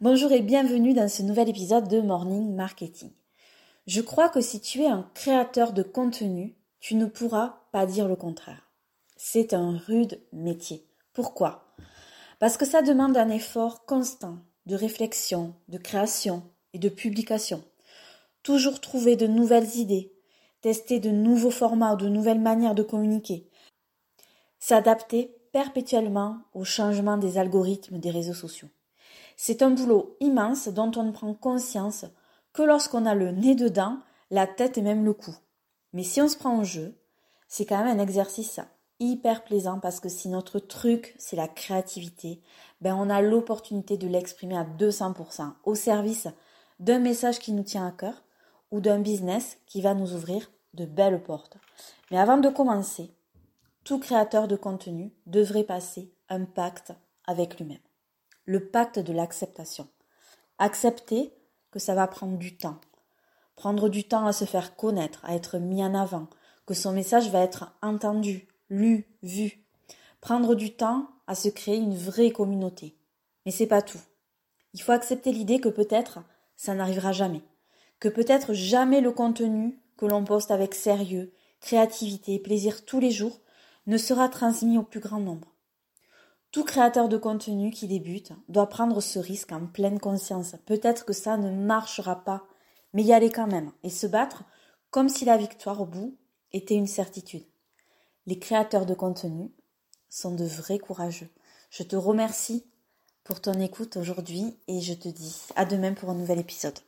Bonjour et bienvenue dans ce nouvel épisode de Morning Marketing. Je crois que si tu es un créateur de contenu, tu ne pourras pas dire le contraire. C'est un rude métier. Pourquoi? Parce que ça demande un effort constant de réflexion, de création et de publication. Toujours trouver de nouvelles idées, tester de nouveaux formats ou de nouvelles manières de communiquer. S'adapter perpétuellement au changement des algorithmes des réseaux sociaux. C'est un boulot immense dont on ne prend conscience que lorsqu'on a le nez dedans, la tête et même le cou. Mais si on se prend en jeu, c'est quand même un exercice hyper plaisant parce que si notre truc c'est la créativité, ben on a l'opportunité de l'exprimer à 200% au service d'un message qui nous tient à cœur ou d'un business qui va nous ouvrir de belles portes. Mais avant de commencer, tout créateur de contenu devrait passer un pacte avec lui-même le pacte de l'acceptation. Accepter que ça va prendre du temps. Prendre du temps à se faire connaître, à être mis en avant, que son message va être entendu, lu, vu. Prendre du temps à se créer une vraie communauté. Mais c'est pas tout. Il faut accepter l'idée que peut-être ça n'arrivera jamais. Que peut-être jamais le contenu que l'on poste avec sérieux, créativité et plaisir tous les jours ne sera transmis au plus grand nombre. Tout créateur de contenu qui débute doit prendre ce risque en pleine conscience. Peut-être que ça ne marchera pas, mais y aller quand même et se battre comme si la victoire au bout était une certitude. Les créateurs de contenu sont de vrais courageux. Je te remercie pour ton écoute aujourd'hui et je te dis à demain pour un nouvel épisode.